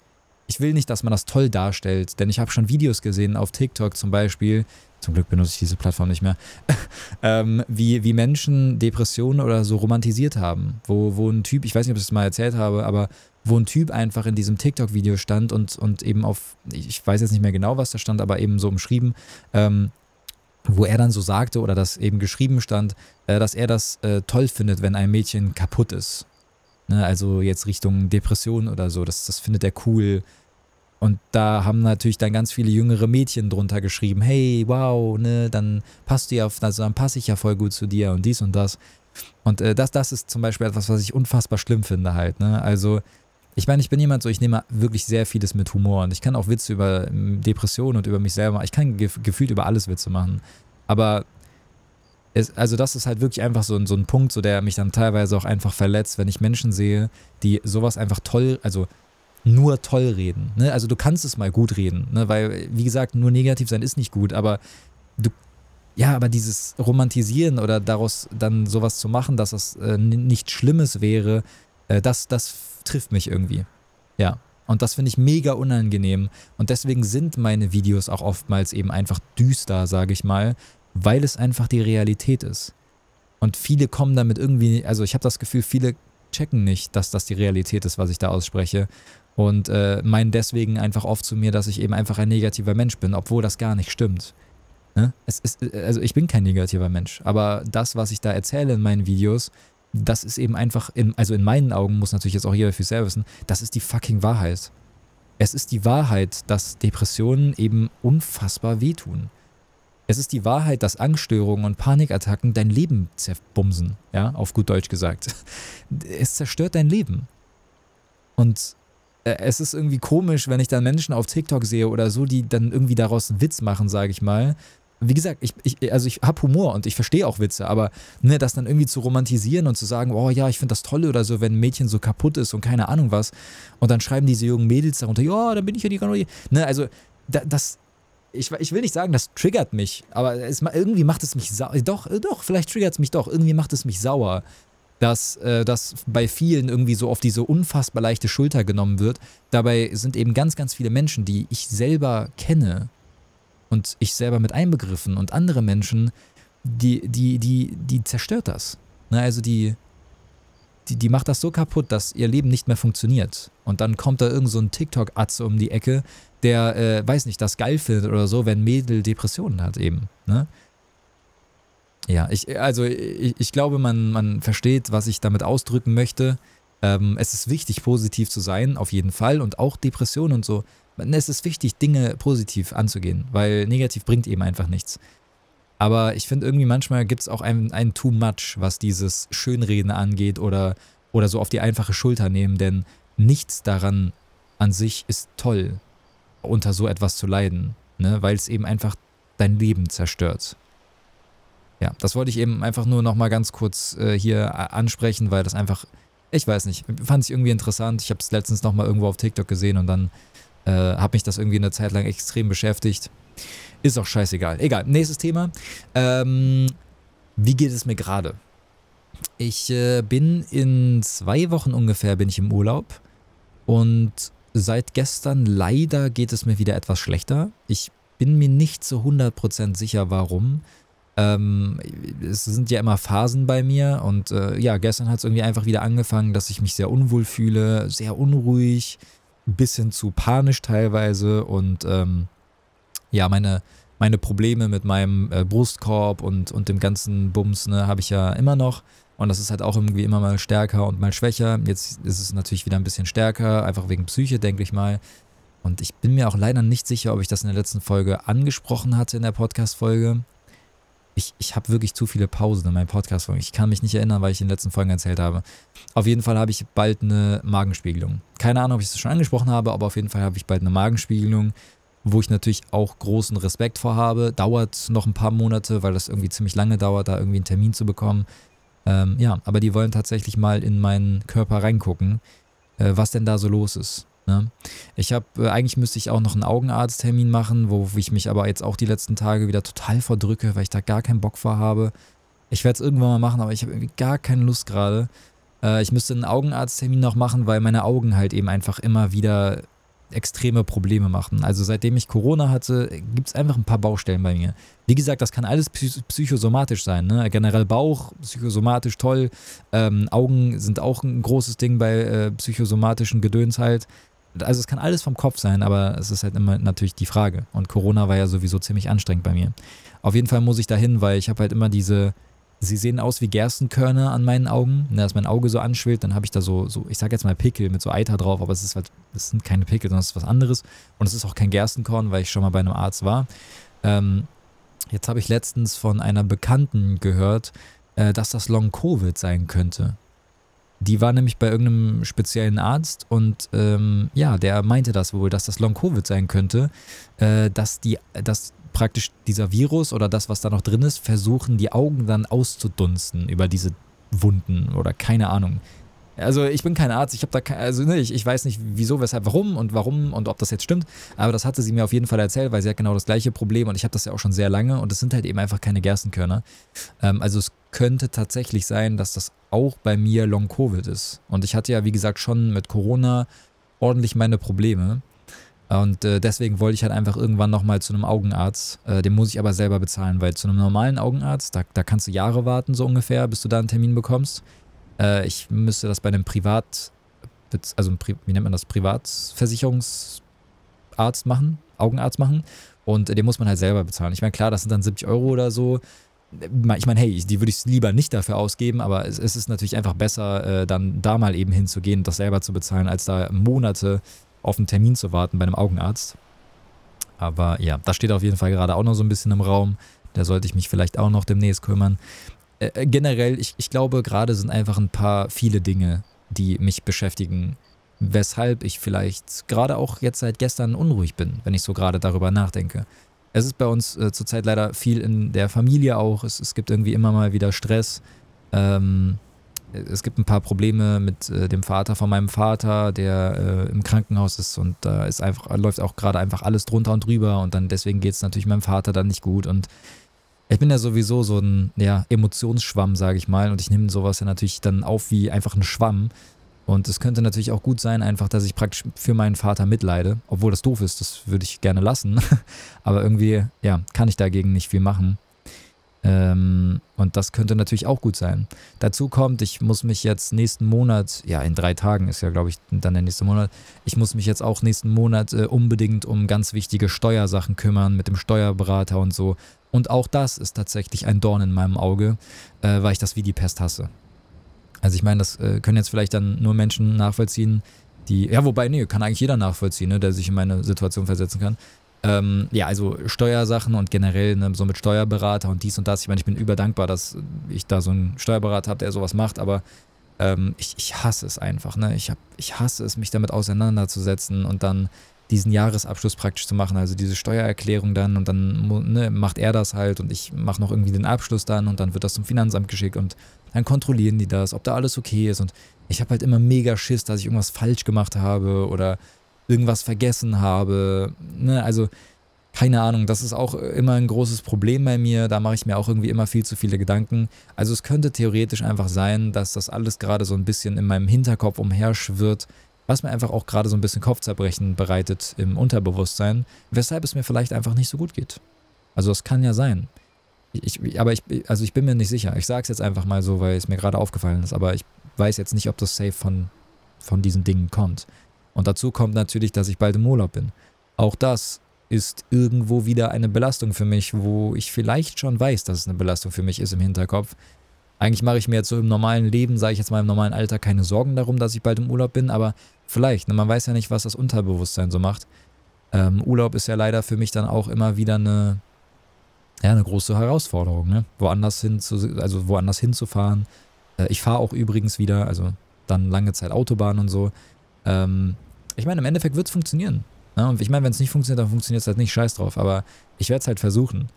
Ich will nicht, dass man das toll darstellt, denn ich habe schon Videos gesehen auf TikTok zum Beispiel, zum Glück benutze ich diese Plattform nicht mehr, ähm, wie, wie Menschen Depressionen oder so romantisiert haben. Wo, wo ein Typ, ich weiß nicht, ob ich das mal erzählt habe, aber wo ein Typ einfach in diesem TikTok-Video stand und, und eben auf, ich weiß jetzt nicht mehr genau, was da stand, aber eben so umschrieben, ähm, wo er dann so sagte oder das eben geschrieben stand, äh, dass er das äh, toll findet, wenn ein Mädchen kaputt ist. Ne, also jetzt Richtung Depression oder so, das, das findet er cool. Und da haben natürlich dann ganz viele jüngere Mädchen drunter geschrieben, hey, wow, ne, dann passt du ja, also dann passe ich ja voll gut zu dir und dies und das. Und äh, das, das ist zum Beispiel etwas, was ich unfassbar schlimm finde halt, ne? Also ich meine, ich bin jemand so, ich nehme wirklich sehr vieles mit Humor und ich kann auch Witze über ähm, Depressionen und über mich selber, ich kann gef gefühlt über alles Witze machen. Aber es, also das ist halt wirklich einfach so, so ein Punkt, so der mich dann teilweise auch einfach verletzt, wenn ich Menschen sehe, die sowas einfach toll, also nur toll reden. Ne? Also du kannst es mal gut reden, ne? weil, wie gesagt, nur negativ sein ist nicht gut, aber du, ja, aber dieses Romantisieren oder daraus dann sowas zu machen, dass das äh, nichts Schlimmes wäre, äh, das, das trifft mich irgendwie. Ja. Und das finde ich mega unangenehm. Und deswegen sind meine Videos auch oftmals eben einfach düster, sage ich mal, weil es einfach die Realität ist. Und viele kommen damit irgendwie, also ich habe das Gefühl, viele checken nicht, dass das die Realität ist, was ich da ausspreche. Und äh, meinen deswegen einfach oft zu mir, dass ich eben einfach ein negativer Mensch bin, obwohl das gar nicht stimmt. Ne? Es ist, also ich bin kein negativer Mensch, aber das, was ich da erzähle in meinen Videos, das ist eben einfach, in, also in meinen Augen muss natürlich jetzt auch jeder für selber wissen, das ist die fucking Wahrheit. Es ist die Wahrheit, dass Depressionen eben unfassbar wehtun. Es ist die Wahrheit, dass Angststörungen und Panikattacken dein Leben zerbumsen, ja, auf gut Deutsch gesagt. Es zerstört dein Leben. Und äh, es ist irgendwie komisch, wenn ich dann Menschen auf TikTok sehe oder so, die dann irgendwie daraus einen Witz machen, sage ich mal, wie gesagt, ich, ich, also ich habe Humor und ich verstehe auch Witze, aber ne, das dann irgendwie zu romantisieren und zu sagen, oh ja, ich finde das toll oder so, wenn ein Mädchen so kaputt ist und keine Ahnung was, und dann schreiben diese jungen Mädels darunter, ja, dann bin ich ja die Ganorie. Ne, also da, das, ich, ich will nicht sagen, das triggert mich, aber es, irgendwie macht es mich sauer. Doch, doch, vielleicht triggert es mich doch, irgendwie macht es mich sauer, dass äh, das bei vielen irgendwie so auf diese unfassbar leichte Schulter genommen wird. Dabei sind eben ganz, ganz viele Menschen, die ich selber kenne, und ich selber mit einbegriffen und andere Menschen, die, die, die, die zerstört das. Ne, also die, die, die macht das so kaputt, dass ihr Leben nicht mehr funktioniert. Und dann kommt da irgend so ein TikTok-Atze um die Ecke, der, äh, weiß nicht, das geil findet oder so, wenn Mädel Depressionen hat eben. Ne? Ja, ich, also ich, ich glaube, man, man versteht, was ich damit ausdrücken möchte. Ähm, es ist wichtig, positiv zu sein, auf jeden Fall. Und auch Depressionen und so es ist wichtig, Dinge positiv anzugehen, weil negativ bringt eben einfach nichts. Aber ich finde irgendwie manchmal gibt es auch ein, ein Too Much, was dieses Schönreden angeht oder, oder so auf die einfache Schulter nehmen, denn nichts daran an sich ist toll, unter so etwas zu leiden, ne? weil es eben einfach dein Leben zerstört. Ja, das wollte ich eben einfach nur nochmal ganz kurz äh, hier ansprechen, weil das einfach, ich weiß nicht, fand ich irgendwie interessant. Ich habe es letztens nochmal irgendwo auf TikTok gesehen und dann äh, habe mich das irgendwie eine Zeit lang extrem beschäftigt. Ist auch scheißegal. Egal, nächstes Thema. Ähm, wie geht es mir gerade? Ich äh, bin in zwei Wochen ungefähr bin ich im Urlaub und seit gestern leider geht es mir wieder etwas schlechter. Ich bin mir nicht zu 100% sicher, warum. Ähm, es sind ja immer Phasen bei mir und äh, ja, gestern hat es irgendwie einfach wieder angefangen, dass ich mich sehr unwohl fühle, sehr unruhig, ein bisschen zu panisch teilweise und ähm, ja, meine, meine Probleme mit meinem äh, Brustkorb und, und dem ganzen Bums ne, habe ich ja immer noch. Und das ist halt auch irgendwie immer mal stärker und mal schwächer. Jetzt ist es natürlich wieder ein bisschen stärker, einfach wegen Psyche, denke ich mal. Und ich bin mir auch leider nicht sicher, ob ich das in der letzten Folge angesprochen hatte in der Podcast-Folge ich, ich habe wirklich zu viele Pausen in meinem Podcast. Ich kann mich nicht erinnern, weil ich in den letzten Folgen erzählt habe. Auf jeden Fall habe ich bald eine Magenspiegelung. Keine Ahnung, ob ich es schon angesprochen habe, aber auf jeden Fall habe ich bald eine Magenspiegelung, wo ich natürlich auch großen Respekt vor habe. Dauert noch ein paar Monate, weil das irgendwie ziemlich lange dauert, da irgendwie einen Termin zu bekommen. Ähm, ja, aber die wollen tatsächlich mal in meinen Körper reingucken, äh, was denn da so los ist. Ne? Ich habe, äh, eigentlich müsste ich auch noch einen Augenarzttermin machen, wo ich mich aber jetzt auch die letzten Tage wieder total verdrücke, weil ich da gar keinen Bock vor habe. Ich werde es irgendwann mal machen, aber ich habe irgendwie gar keine Lust gerade. Äh, ich müsste einen Augenarzttermin noch machen, weil meine Augen halt eben einfach immer wieder extreme Probleme machen. Also seitdem ich Corona hatte, gibt es einfach ein paar Baustellen bei mir. Wie gesagt, das kann alles psychosomatisch sein. Ne? Generell Bauch, psychosomatisch toll. Ähm, Augen sind auch ein großes Ding bei äh, psychosomatischen Gedöns halt. Also es kann alles vom Kopf sein, aber es ist halt immer natürlich die Frage. Und Corona war ja sowieso ziemlich anstrengend bei mir. Auf jeden Fall muss ich dahin, weil ich habe halt immer diese, sie sehen aus wie Gerstenkörner an meinen Augen. Und dass mein Auge so anschwillt, dann habe ich da so, so, ich sage jetzt mal Pickel mit so Eiter drauf, aber es ist halt, es sind keine Pickel, sondern es ist was anderes. Und es ist auch kein Gerstenkorn, weil ich schon mal bei einem Arzt war. Ähm, jetzt habe ich letztens von einer Bekannten gehört, äh, dass das Long Covid sein könnte. Die war nämlich bei irgendeinem speziellen Arzt und ähm, ja, der meinte das wohl, dass das Long Covid sein könnte, äh, dass die, dass praktisch dieser Virus oder das, was da noch drin ist, versuchen, die Augen dann auszudunsten über diese Wunden oder keine Ahnung. Also ich bin kein Arzt, ich habe da kein, also ne, ich, ich weiß nicht wieso, weshalb, warum und warum und ob das jetzt stimmt, aber das hatte sie mir auf jeden Fall erzählt, weil sie hat genau das gleiche Problem und ich habe das ja auch schon sehr lange und es sind halt eben einfach keine Gerstenkörner. Ähm, also es könnte tatsächlich sein, dass das auch bei mir Long Covid ist. Und ich hatte ja, wie gesagt, schon mit Corona ordentlich meine Probleme. Und äh, deswegen wollte ich halt einfach irgendwann nochmal zu einem Augenarzt. Äh, den muss ich aber selber bezahlen, weil zu einem normalen Augenarzt, da, da kannst du Jahre warten, so ungefähr, bis du da einen Termin bekommst. Äh, ich müsste das bei einem Privat, also wie nennt man das, Privatversicherungsarzt machen, Augenarzt machen. Und den muss man halt selber bezahlen. Ich meine, klar, das sind dann 70 Euro oder so. Ich meine, hey, die würde ich lieber nicht dafür ausgeben, aber es, es ist natürlich einfach besser, äh, dann da mal eben hinzugehen und das selber zu bezahlen, als da Monate auf einen Termin zu warten bei einem Augenarzt. Aber ja, das steht auf jeden Fall gerade auch noch so ein bisschen im Raum. Da sollte ich mich vielleicht auch noch demnächst kümmern. Äh, äh, generell, ich, ich glaube, gerade sind einfach ein paar viele Dinge, die mich beschäftigen, weshalb ich vielleicht gerade auch jetzt seit gestern unruhig bin, wenn ich so gerade darüber nachdenke. Es ist bei uns äh, zurzeit leider viel in der Familie auch. Es, es gibt irgendwie immer mal wieder Stress. Ähm, es gibt ein paar Probleme mit äh, dem Vater von meinem Vater, der äh, im Krankenhaus ist und da ist läuft auch gerade einfach alles drunter und drüber und dann deswegen geht es natürlich meinem Vater dann nicht gut und ich bin ja sowieso so ein ja, Emotionsschwamm, sage ich mal. Und ich nehme sowas ja natürlich dann auf wie einfach ein Schwamm. Und es könnte natürlich auch gut sein, einfach, dass ich praktisch für meinen Vater mitleide. Obwohl das doof ist, das würde ich gerne lassen. Aber irgendwie, ja, kann ich dagegen nicht viel machen. Ähm, und das könnte natürlich auch gut sein. Dazu kommt, ich muss mich jetzt nächsten Monat, ja, in drei Tagen ist ja, glaube ich, dann der nächste Monat, ich muss mich jetzt auch nächsten Monat äh, unbedingt um ganz wichtige Steuersachen kümmern, mit dem Steuerberater und so. Und auch das ist tatsächlich ein Dorn in meinem Auge, äh, weil ich das wie die Pest hasse. Also ich meine, das äh, können jetzt vielleicht dann nur Menschen nachvollziehen, die, ja, wobei, nee, kann eigentlich jeder nachvollziehen, ne, der sich in meine Situation versetzen kann. Ähm, ja, also Steuersachen und generell ne, so mit Steuerberater und dies und das. Ich meine, ich bin überdankbar, dass ich da so einen Steuerberater habe, der sowas macht, aber ähm, ich, ich hasse es einfach. Ne? Ich, hab, ich hasse es, mich damit auseinanderzusetzen und dann diesen Jahresabschluss praktisch zu machen, also diese Steuererklärung dann und dann ne, macht er das halt und ich mache noch irgendwie den Abschluss dann und dann wird das zum Finanzamt geschickt und dann kontrollieren die das, ob da alles okay ist und ich habe halt immer mega Schiss, dass ich irgendwas falsch gemacht habe oder irgendwas vergessen habe. Ne? Also keine Ahnung, das ist auch immer ein großes Problem bei mir. Da mache ich mir auch irgendwie immer viel zu viele Gedanken. Also es könnte theoretisch einfach sein, dass das alles gerade so ein bisschen in meinem Hinterkopf umherschwirrt, was mir einfach auch gerade so ein bisschen Kopfzerbrechen bereitet im Unterbewusstsein, weshalb es mir vielleicht einfach nicht so gut geht. Also es kann ja sein. Ich, aber ich, also ich bin mir nicht sicher. Ich sage es jetzt einfach mal so, weil es mir gerade aufgefallen ist, aber ich weiß jetzt nicht, ob das safe von, von diesen Dingen kommt. Und dazu kommt natürlich, dass ich bald im Urlaub bin. Auch das ist irgendwo wieder eine Belastung für mich, wo ich vielleicht schon weiß, dass es eine Belastung für mich ist im Hinterkopf. Eigentlich mache ich mir jetzt so im normalen Leben, sage ich jetzt mal im normalen Alter, keine Sorgen darum, dass ich bald im Urlaub bin, aber vielleicht, ne, man weiß ja nicht, was das Unterbewusstsein so macht. Ähm, Urlaub ist ja leider für mich dann auch immer wieder eine, ja, eine große Herausforderung, ne? Woanders hin zu, also woanders hinzufahren. Äh, ich fahre auch übrigens wieder, also dann lange Zeit Autobahn und so. Ähm, ich meine, im Endeffekt wird es funktionieren. Ja, und ich meine, wenn es nicht funktioniert, dann funktioniert es halt nicht, scheiß drauf. Aber ich werde es halt versuchen.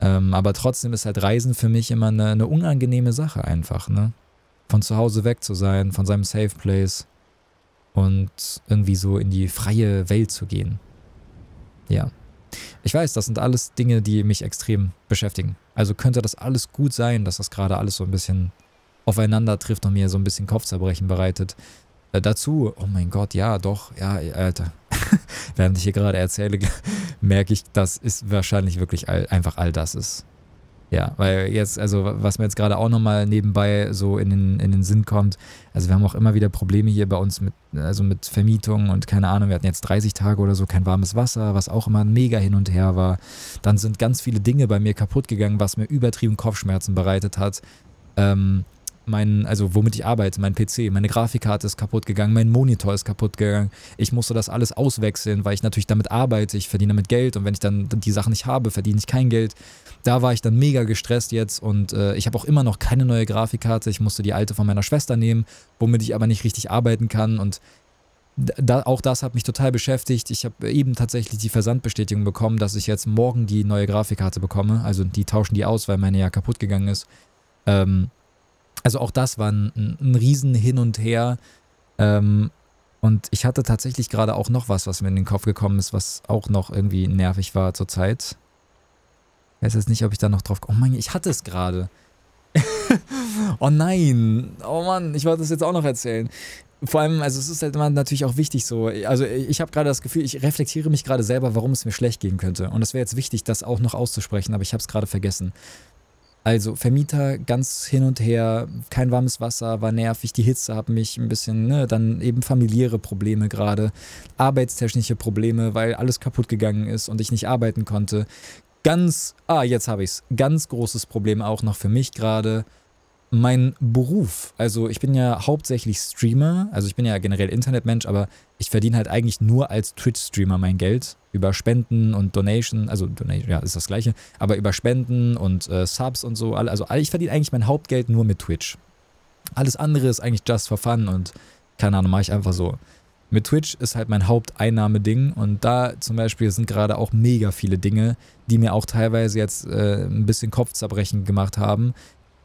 Ähm, aber trotzdem ist halt Reisen für mich immer eine, eine, unangenehme Sache einfach, ne? Von zu Hause weg zu sein, von seinem Safe Place und irgendwie so in die freie Welt zu gehen. Ja. Ich weiß, das sind alles Dinge, die mich extrem beschäftigen. Also könnte das alles gut sein, dass das gerade alles so ein bisschen aufeinander trifft und mir so ein bisschen Kopfzerbrechen bereitet. Äh, dazu, oh mein Gott, ja, doch, ja, Alter. Während ich hier gerade erzähle, merke ich, dass es wahrscheinlich wirklich all, einfach all das ist. Ja, weil jetzt, also was mir jetzt gerade auch nochmal nebenbei so in den, in den Sinn kommt, also wir haben auch immer wieder Probleme hier bei uns mit, also mit Vermietung und keine Ahnung, wir hatten jetzt 30 Tage oder so kein warmes Wasser, was auch immer mega hin und her war. Dann sind ganz viele Dinge bei mir kaputt gegangen, was mir übertrieben Kopfschmerzen bereitet hat. Ähm, mein, also womit ich arbeite, mein PC, meine Grafikkarte ist kaputt gegangen, mein Monitor ist kaputt gegangen. Ich musste das alles auswechseln, weil ich natürlich damit arbeite, ich verdiene damit Geld und wenn ich dann die Sachen nicht habe, verdiene ich kein Geld. Da war ich dann mega gestresst jetzt und äh, ich habe auch immer noch keine neue Grafikkarte. Ich musste die alte von meiner Schwester nehmen, womit ich aber nicht richtig arbeiten kann und da, auch das hat mich total beschäftigt. Ich habe eben tatsächlich die Versandbestätigung bekommen, dass ich jetzt morgen die neue Grafikkarte bekomme. Also die tauschen die aus, weil meine ja kaputt gegangen ist. Ähm, also auch das war ein, ein Riesen hin und her. Ähm, und ich hatte tatsächlich gerade auch noch was, was mir in den Kopf gekommen ist, was auch noch irgendwie nervig war zur Zeit. Ich weiß jetzt nicht, ob ich da noch drauf. Oh mein, ich hatte es gerade. oh nein. Oh Mann, ich wollte das jetzt auch noch erzählen. Vor allem, also es ist halt immer natürlich auch wichtig so. Also ich habe gerade das Gefühl, ich reflektiere mich gerade selber, warum es mir schlecht gehen könnte. Und es wäre jetzt wichtig, das auch noch auszusprechen, aber ich habe es gerade vergessen. Also Vermieter ganz hin und her, kein warmes Wasser, war nervig, die Hitze hat mich ein bisschen, ne, dann eben familiäre Probleme gerade, arbeitstechnische Probleme, weil alles kaputt gegangen ist und ich nicht arbeiten konnte. Ganz, ah, jetzt habe ich es, ganz großes Problem auch noch für mich gerade mein Beruf. Also ich bin ja hauptsächlich Streamer, also ich bin ja generell Internetmensch, aber ich verdiene halt eigentlich nur als Twitch-Streamer mein Geld über Spenden und Donation, also Donation, ja, ist das gleiche, aber über Spenden und äh, Subs und so. Also ich verdiene eigentlich mein Hauptgeld nur mit Twitch. Alles andere ist eigentlich just for fun und keine Ahnung, mache ich einfach so. Mit Twitch ist halt mein Haupteinnahmeding und da zum Beispiel sind gerade auch mega viele Dinge, die mir auch teilweise jetzt äh, ein bisschen Kopfzerbrechen gemacht haben,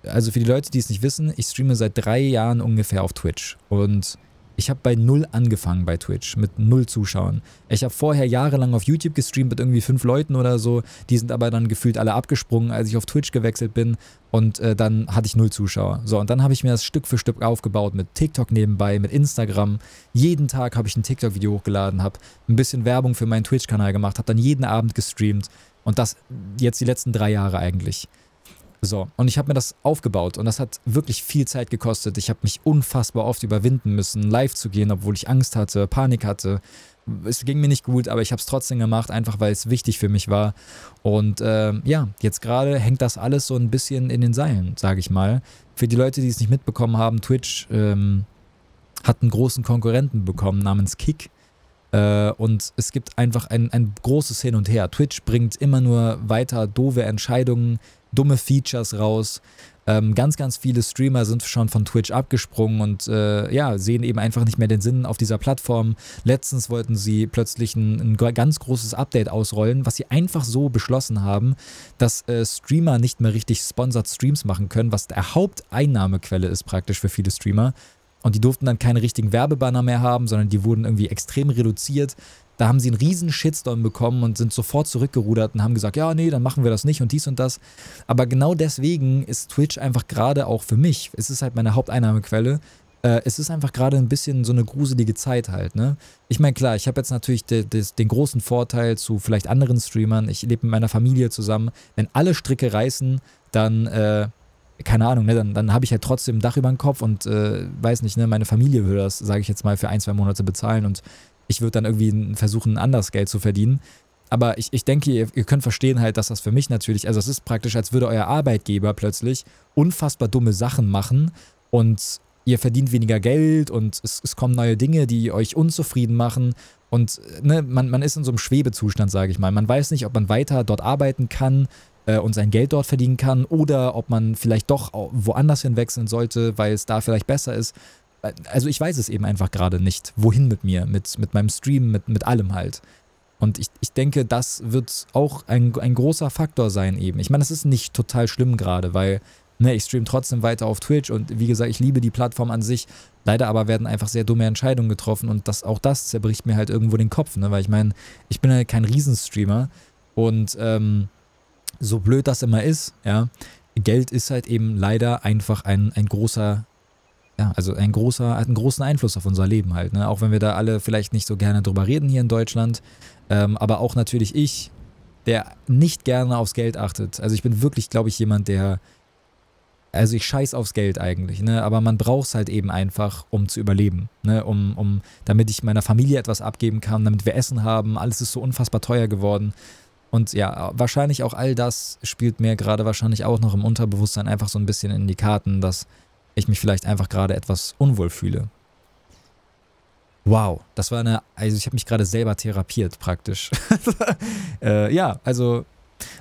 also für die Leute, die es nicht wissen, ich streame seit drei Jahren ungefähr auf Twitch. Und ich habe bei null angefangen bei Twitch, mit null Zuschauern. Ich habe vorher jahrelang auf YouTube gestreamt mit irgendwie fünf Leuten oder so. Die sind aber dann gefühlt alle abgesprungen, als ich auf Twitch gewechselt bin. Und äh, dann hatte ich null Zuschauer. So, und dann habe ich mir das Stück für Stück aufgebaut mit TikTok nebenbei, mit Instagram. Jeden Tag habe ich ein TikTok-Video hochgeladen, habe ein bisschen Werbung für meinen Twitch-Kanal gemacht, habe dann jeden Abend gestreamt. Und das jetzt die letzten drei Jahre eigentlich. So, und ich habe mir das aufgebaut und das hat wirklich viel Zeit gekostet. Ich habe mich unfassbar oft überwinden müssen, live zu gehen, obwohl ich Angst hatte, Panik hatte. Es ging mir nicht gut, aber ich habe es trotzdem gemacht, einfach weil es wichtig für mich war. Und äh, ja, jetzt gerade hängt das alles so ein bisschen in den Seilen, sage ich mal. Für die Leute, die es nicht mitbekommen haben, Twitch ähm, hat einen großen Konkurrenten bekommen namens Kick. Äh, und es gibt einfach ein, ein großes Hin und Her. Twitch bringt immer nur weiter doofe Entscheidungen dumme Features raus. Ähm, ganz, ganz viele Streamer sind schon von Twitch abgesprungen und äh, ja, sehen eben einfach nicht mehr den Sinn auf dieser Plattform. Letztens wollten sie plötzlich ein, ein ganz großes Update ausrollen, was sie einfach so beschlossen haben, dass äh, Streamer nicht mehr richtig sponsored Streams machen können, was der Haupteinnahmequelle ist praktisch für viele Streamer. Und die durften dann keine richtigen Werbebanner mehr haben, sondern die wurden irgendwie extrem reduziert. Da haben sie einen riesen Shitstorm bekommen und sind sofort zurückgerudert und haben gesagt, ja, nee, dann machen wir das nicht und dies und das. Aber genau deswegen ist Twitch einfach gerade auch für mich, es ist halt meine Haupteinnahmequelle, äh, es ist einfach gerade ein bisschen so eine gruselige Zeit halt, ne? Ich meine, klar, ich habe jetzt natürlich de, de, den großen Vorteil zu vielleicht anderen Streamern, ich lebe mit meiner Familie zusammen. Wenn alle Stricke reißen, dann, äh, keine Ahnung, ne, dann, dann habe ich halt trotzdem ein Dach über dem Kopf und äh, weiß nicht, ne, meine Familie würde das, sage ich jetzt mal, für ein, zwei Monate bezahlen und ich würde dann irgendwie versuchen, anders Geld zu verdienen. Aber ich, ich denke, ihr, ihr, könnt verstehen halt, dass das für mich natürlich, also es ist praktisch, als würde euer Arbeitgeber plötzlich unfassbar dumme Sachen machen und ihr verdient weniger Geld und es, es kommen neue Dinge, die euch unzufrieden machen. Und ne, man, man ist in so einem Schwebezustand, sage ich mal. Man weiß nicht, ob man weiter dort arbeiten kann äh, und sein Geld dort verdienen kann oder ob man vielleicht doch woanders hinwechseln sollte, weil es da vielleicht besser ist also ich weiß es eben einfach gerade nicht, wohin mit mir, mit, mit meinem Stream, mit, mit allem halt. Und ich, ich denke, das wird auch ein, ein großer Faktor sein eben. Ich meine, das ist nicht total schlimm gerade, weil ne, ich stream trotzdem weiter auf Twitch und wie gesagt, ich liebe die Plattform an sich. Leider aber werden einfach sehr dumme Entscheidungen getroffen und das, auch das zerbricht mir halt irgendwo den Kopf, ne? weil ich meine, ich bin halt kein Riesenstreamer und ähm, so blöd das immer ist, ja, Geld ist halt eben leider einfach ein, ein großer ja, also ein großer, hat einen großen Einfluss auf unser Leben halt. Ne? Auch wenn wir da alle vielleicht nicht so gerne drüber reden hier in Deutschland. Ähm, aber auch natürlich ich der nicht gerne aufs Geld achtet. Also ich bin wirklich, glaube ich, jemand, der also ich scheiß aufs Geld eigentlich, ne? Aber man braucht es halt eben einfach, um zu überleben, ne? Um, um, damit ich meiner Familie etwas abgeben kann, damit wir Essen haben. Alles ist so unfassbar teuer geworden. Und ja, wahrscheinlich auch all das spielt mir gerade wahrscheinlich auch noch im Unterbewusstsein einfach so ein bisschen in die Karten, dass ich mich vielleicht einfach gerade etwas unwohl fühle. Wow, das war eine, also ich habe mich gerade selber therapiert praktisch. äh, ja, also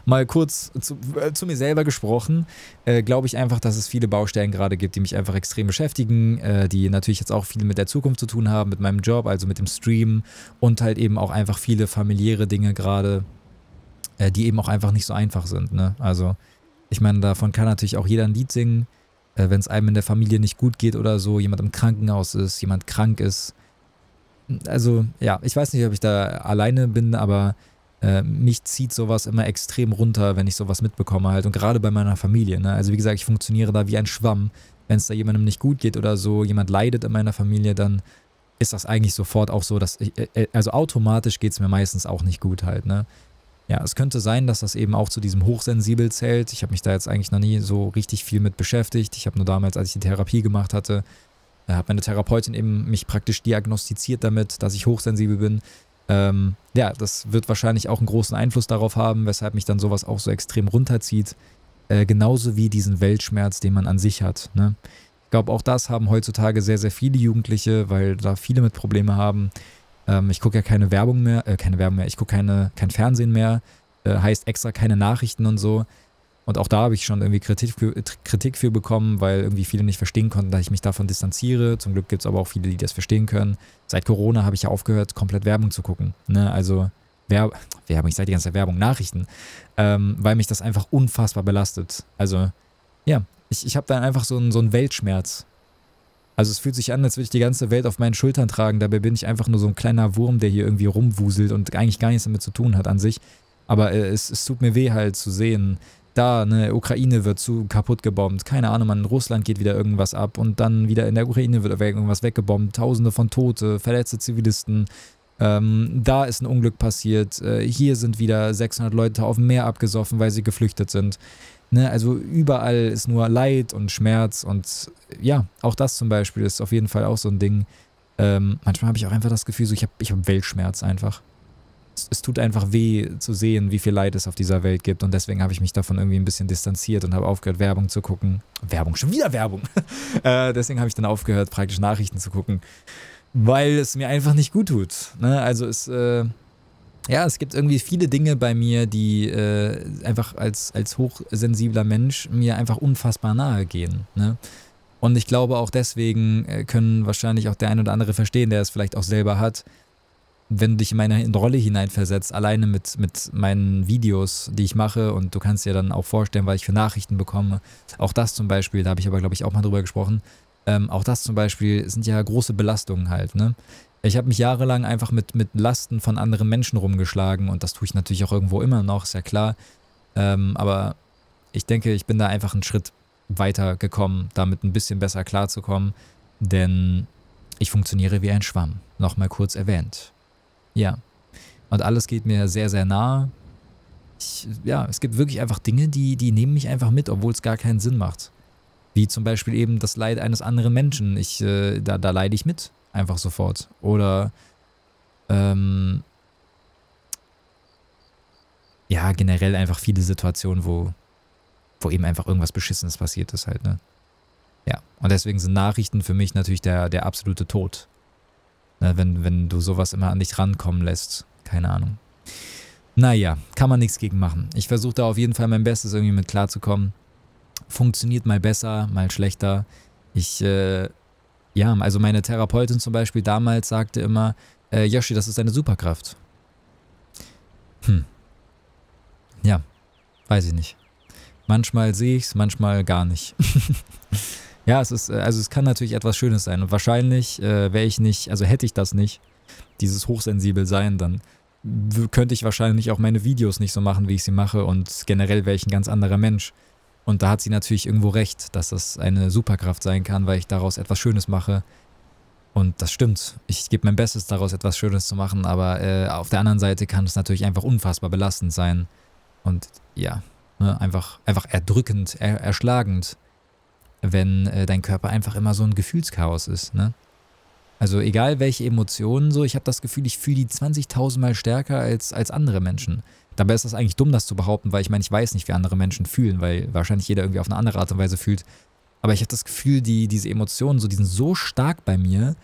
mal kurz zu, äh, zu mir selber gesprochen, äh, glaube ich einfach, dass es viele Baustellen gerade gibt, die mich einfach extrem beschäftigen, äh, die natürlich jetzt auch viel mit der Zukunft zu tun haben, mit meinem Job, also mit dem Stream und halt eben auch einfach viele familiäre Dinge gerade, äh, die eben auch einfach nicht so einfach sind. Ne? Also ich meine, davon kann natürlich auch jeder ein Lied singen, äh, wenn es einem in der Familie nicht gut geht oder so, jemand im Krankenhaus ist, jemand krank ist. Also ja, ich weiß nicht, ob ich da alleine bin, aber äh, mich zieht sowas immer extrem runter, wenn ich sowas mitbekomme halt. Und gerade bei meiner Familie. Ne? Also wie gesagt, ich funktioniere da wie ein Schwamm. Wenn es da jemandem nicht gut geht oder so, jemand leidet in meiner Familie, dann ist das eigentlich sofort auch so, dass ich, äh, äh, also automatisch geht es mir meistens auch nicht gut halt, ne? Ja, es könnte sein, dass das eben auch zu diesem Hochsensibel zählt. Ich habe mich da jetzt eigentlich noch nie so richtig viel mit beschäftigt. Ich habe nur damals, als ich die Therapie gemacht hatte, äh, hat meine Therapeutin eben mich praktisch diagnostiziert damit, dass ich hochsensibel bin. Ähm, ja, das wird wahrscheinlich auch einen großen Einfluss darauf haben, weshalb mich dann sowas auch so extrem runterzieht. Äh, genauso wie diesen Weltschmerz, den man an sich hat. Ne? Ich glaube, auch das haben heutzutage sehr, sehr viele Jugendliche, weil da viele mit Probleme haben. Ähm, ich gucke ja keine Werbung mehr, äh, keine Werbung mehr, ich gucke kein Fernsehen mehr, äh, heißt extra keine Nachrichten und so. Und auch da habe ich schon irgendwie Kritik für, Kritik für bekommen, weil irgendwie viele nicht verstehen konnten, dass ich mich davon distanziere. Zum Glück gibt es aber auch viele, die das verstehen können. Seit Corona habe ich ja aufgehört, komplett Werbung zu gucken. Ne? Also Werb Werbung, ich sage die ganze Zeit Werbung, Nachrichten, ähm, weil mich das einfach unfassbar belastet. Also ja, ich, ich habe dann einfach so einen, so einen Weltschmerz. Also es fühlt sich an, als würde ich die ganze Welt auf meinen Schultern tragen. Dabei bin ich einfach nur so ein kleiner Wurm, der hier irgendwie rumwuselt und eigentlich gar nichts damit zu tun hat an sich. Aber äh, es, es tut mir weh halt zu sehen, da, ne, Ukraine wird zu kaputt gebombt, keine Ahnung, in Russland geht wieder irgendwas ab und dann wieder in der Ukraine wird irgendwas weggebombt, tausende von Tote, verletzte Zivilisten, ähm, da ist ein Unglück passiert, äh, hier sind wieder 600 Leute auf dem Meer abgesoffen, weil sie geflüchtet sind. Ne, also überall ist nur Leid und Schmerz und ja, auch das zum Beispiel ist auf jeden Fall auch so ein Ding. Ähm, manchmal habe ich auch einfach das Gefühl, so ich habe ich hab Weltschmerz einfach es, tut einfach weh zu sehen, wie viel Leid es auf dieser Welt gibt. Und deswegen habe ich mich davon irgendwie ein bisschen distanziert und habe aufgehört, Werbung zu gucken. Werbung, schon wieder Werbung. äh, deswegen habe ich dann aufgehört, praktisch Nachrichten zu gucken, weil es mir einfach nicht gut tut. Ne? Also es, äh, ja, es gibt irgendwie viele Dinge bei mir, die äh, einfach als, als hochsensibler Mensch mir einfach unfassbar nahe gehen. Ne? Und ich glaube auch deswegen äh, können wahrscheinlich auch der ein oder andere verstehen, der es vielleicht auch selber hat, wenn du dich in meine Rolle hineinversetzt, alleine mit, mit meinen Videos, die ich mache, und du kannst dir dann auch vorstellen, weil ich für Nachrichten bekomme, auch das zum Beispiel, da habe ich aber, glaube ich, auch mal drüber gesprochen, ähm, auch das zum Beispiel sind ja große Belastungen halt, ne? Ich habe mich jahrelang einfach mit, mit Lasten von anderen Menschen rumgeschlagen und das tue ich natürlich auch irgendwo immer noch, ist ja klar. Ähm, aber ich denke, ich bin da einfach einen Schritt weiter gekommen, damit ein bisschen besser klarzukommen, denn ich funktioniere wie ein Schwamm, nochmal kurz erwähnt. Ja. Und alles geht mir sehr, sehr nah. Ich, ja, es gibt wirklich einfach Dinge, die, die nehmen mich einfach mit, obwohl es gar keinen Sinn macht. Wie zum Beispiel eben das Leid eines anderen Menschen. Ich, äh, da, da leide ich mit, einfach sofort. Oder ähm, ja, generell einfach viele Situationen, wo, wo eben einfach irgendwas Beschissenes passiert ist halt, ne? Ja, und deswegen sind Nachrichten für mich natürlich der, der absolute Tod. Ne, wenn, wenn du sowas immer an dich rankommen lässt. Keine Ahnung. Naja, kann man nichts gegen machen. Ich versuche da auf jeden Fall mein Bestes irgendwie mit klarzukommen. Funktioniert mal besser, mal schlechter. Ich, äh, ja, also meine Therapeutin zum Beispiel damals sagte immer, äh, Yoshi, das ist eine Superkraft. Hm. Ja, weiß ich nicht. Manchmal sehe ich es, manchmal gar nicht. Ja, es ist, äh, also es kann natürlich etwas Schönes sein. Und wahrscheinlich äh, wäre ich nicht, also hätte ich das nicht, dieses hochsensibel sein, dann könnte ich wahrscheinlich auch meine Videos nicht so machen, wie ich sie mache. Und generell wäre ich ein ganz anderer Mensch. Und da hat sie natürlich irgendwo recht, dass das eine Superkraft sein kann, weil ich daraus etwas Schönes mache. Und das stimmt. Ich gebe mein Bestes daraus, etwas Schönes zu machen, aber äh, auf der anderen Seite kann es natürlich einfach unfassbar belastend sein. Und ja, ne, einfach, einfach erdrückend, er, erschlagend, wenn äh, dein Körper einfach immer so ein Gefühlschaos ist. Ne? Also egal welche Emotionen, so, ich habe das Gefühl, ich fühle die 20.000 Mal stärker als, als andere Menschen. Dabei ist das eigentlich dumm, das zu behaupten, weil ich meine, ich weiß nicht, wie andere Menschen fühlen, weil wahrscheinlich jeder irgendwie auf eine andere Art und Weise fühlt. Aber ich habe das Gefühl, die, diese Emotionen, so, die sind so stark bei mir,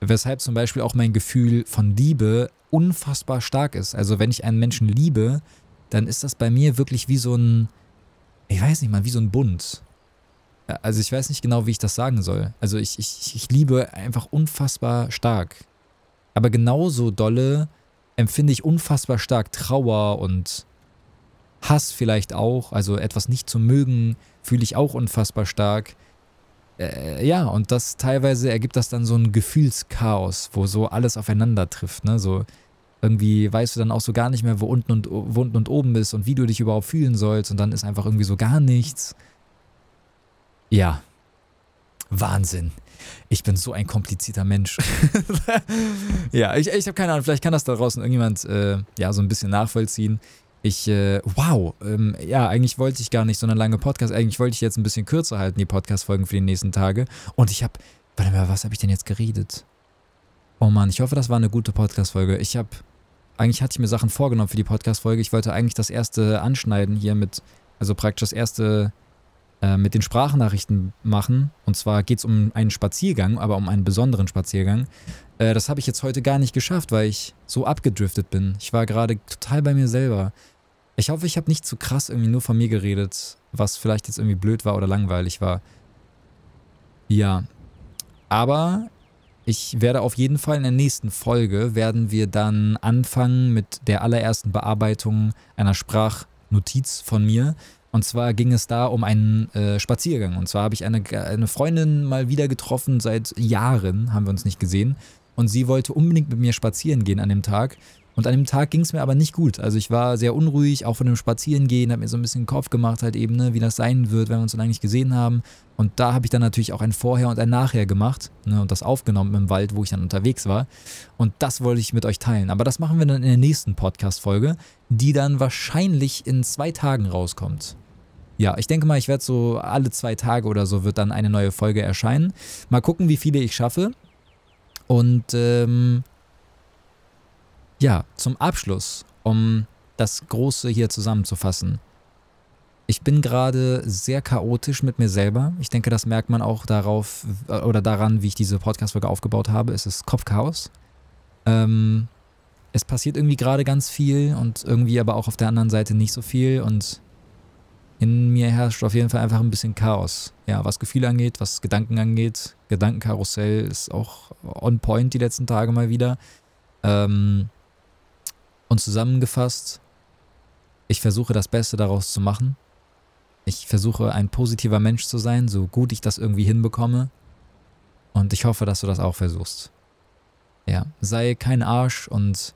weshalb zum Beispiel auch mein Gefühl von Liebe unfassbar stark ist. Also wenn ich einen Menschen liebe, dann ist das bei mir wirklich wie so ein, ich weiß nicht mal, wie so ein Bund. Also ich weiß nicht genau, wie ich das sagen soll. Also ich, ich, ich liebe einfach unfassbar stark. Aber genauso dolle empfinde ich unfassbar stark Trauer und Hass vielleicht auch. Also etwas nicht zu mögen, fühle ich auch unfassbar stark. Äh, ja, und das teilweise ergibt das dann so ein Gefühlschaos, wo so alles aufeinander trifft. Ne? So irgendwie weißt du dann auch so gar nicht mehr, wo unten und, wo unten und oben bist und wie du dich überhaupt fühlen sollst. Und dann ist einfach irgendwie so gar nichts. Ja. Wahnsinn. Ich bin so ein komplizierter Mensch. ja, ich, ich habe keine Ahnung, vielleicht kann das da draußen irgendjemand äh, ja so ein bisschen nachvollziehen. Ich, äh, wow, ähm, ja, eigentlich wollte ich gar nicht so eine lange Podcast, eigentlich wollte ich jetzt ein bisschen kürzer halten, die Podcast-Folgen für die nächsten Tage. Und ich habe, warte mal, was habe ich denn jetzt geredet? Oh Mann, ich hoffe, das war eine gute Podcast-Folge. Ich habe, eigentlich hatte ich mir Sachen vorgenommen für die Podcast-Folge. Ich wollte eigentlich das erste anschneiden hier mit, also praktisch das erste äh, mit den Sprachnachrichten machen. Und zwar geht es um einen Spaziergang, aber um einen besonderen Spaziergang. Äh, das habe ich jetzt heute gar nicht geschafft, weil ich so abgedriftet bin. Ich war gerade total bei mir selber. Ich hoffe, ich habe nicht zu krass irgendwie nur von mir geredet, was vielleicht jetzt irgendwie blöd war oder langweilig war. Ja. Aber ich werde auf jeden Fall in der nächsten Folge werden wir dann anfangen mit der allerersten Bearbeitung einer Sprachnotiz von mir. Und zwar ging es da um einen äh, Spaziergang. Und zwar habe ich eine, eine Freundin mal wieder getroffen. Seit Jahren haben wir uns nicht gesehen. Und sie wollte unbedingt mit mir spazieren gehen an dem Tag. Und an dem Tag ging es mir aber nicht gut. Also ich war sehr unruhig, auch von dem Spazierengehen, habe mir so ein bisschen den Kopf gemacht, halt eben, ne, wie das sein wird, wenn wir uns lange nicht gesehen haben. Und da habe ich dann natürlich auch ein Vorher und ein Nachher gemacht ne, und das aufgenommen im Wald, wo ich dann unterwegs war. Und das wollte ich mit euch teilen. Aber das machen wir dann in der nächsten Podcast-Folge, die dann wahrscheinlich in zwei Tagen rauskommt. Ja, ich denke mal, ich werde so alle zwei Tage oder so wird dann eine neue Folge erscheinen. Mal gucken, wie viele ich schaffe. Und ähm, ja, zum Abschluss, um das Große hier zusammenzufassen. Ich bin gerade sehr chaotisch mit mir selber. Ich denke, das merkt man auch darauf äh, oder daran, wie ich diese Podcast-Folge aufgebaut habe. Es ist Kopfchaos. Ähm, es passiert irgendwie gerade ganz viel und irgendwie aber auch auf der anderen Seite nicht so viel und in mir herrscht auf jeden Fall einfach ein bisschen Chaos. Ja, was Gefühle angeht, was Gedanken angeht. Gedankenkarussell ist auch on point die letzten Tage mal wieder. Ähm, und zusammengefasst, ich versuche das Beste daraus zu machen. Ich versuche ein positiver Mensch zu sein, so gut ich das irgendwie hinbekomme. Und ich hoffe, dass du das auch versuchst. Ja, sei kein Arsch und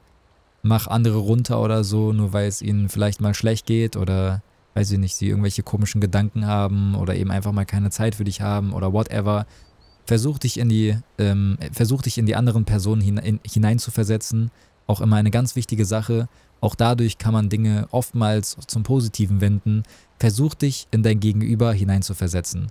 mach andere runter oder so, nur weil es ihnen vielleicht mal schlecht geht oder weiß ich nicht, sie irgendwelche komischen Gedanken haben oder eben einfach mal keine Zeit für dich haben oder whatever. Versuch dich in die, ähm, versuch dich in die anderen Personen hinein, hineinzuversetzen auch immer eine ganz wichtige Sache. Auch dadurch kann man Dinge oftmals zum Positiven wenden. Versuch dich in dein Gegenüber hineinzuversetzen.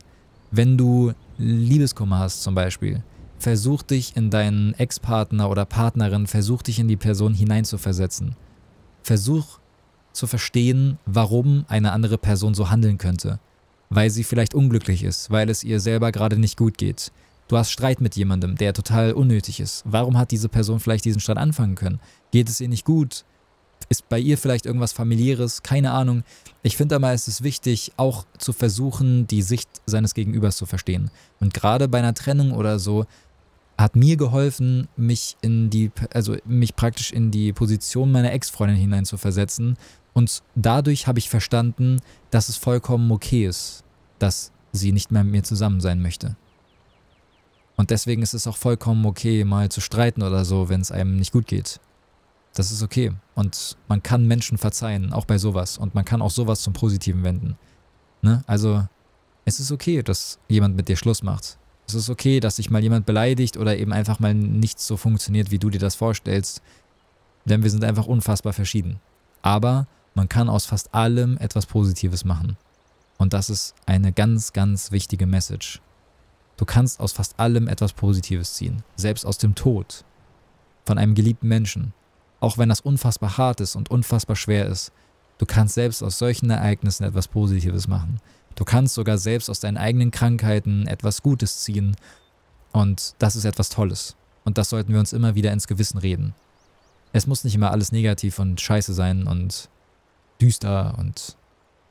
Wenn du Liebeskummer hast zum Beispiel, versuch dich in deinen Ex-Partner oder Partnerin, versuch dich in die Person hineinzuversetzen. Versuch zu verstehen, warum eine andere Person so handeln könnte. Weil sie vielleicht unglücklich ist, weil es ihr selber gerade nicht gut geht, Du hast Streit mit jemandem, der total unnötig ist. Warum hat diese Person vielleicht diesen Streit anfangen können? Geht es ihr nicht gut? Ist bei ihr vielleicht irgendwas familiäres? Keine Ahnung. Ich finde aber, es ist wichtig, auch zu versuchen, die Sicht seines Gegenübers zu verstehen. Und gerade bei einer Trennung oder so hat mir geholfen, mich in die, also mich praktisch in die Position meiner Ex-Freundin hineinzuversetzen. Und dadurch habe ich verstanden, dass es vollkommen okay ist, dass sie nicht mehr mit mir zusammen sein möchte. Und deswegen ist es auch vollkommen okay, mal zu streiten oder so, wenn es einem nicht gut geht. Das ist okay. Und man kann Menschen verzeihen, auch bei sowas. Und man kann auch sowas zum Positiven wenden. Ne? Also, es ist okay, dass jemand mit dir Schluss macht. Es ist okay, dass sich mal jemand beleidigt oder eben einfach mal nichts so funktioniert, wie du dir das vorstellst. Denn wir sind einfach unfassbar verschieden. Aber man kann aus fast allem etwas Positives machen. Und das ist eine ganz, ganz wichtige Message. Du kannst aus fast allem etwas Positives ziehen, selbst aus dem Tod von einem geliebten Menschen. Auch wenn das unfassbar hart ist und unfassbar schwer ist, du kannst selbst aus solchen Ereignissen etwas Positives machen. Du kannst sogar selbst aus deinen eigenen Krankheiten etwas Gutes ziehen. Und das ist etwas Tolles. Und das sollten wir uns immer wieder ins Gewissen reden. Es muss nicht immer alles negativ und scheiße sein und düster und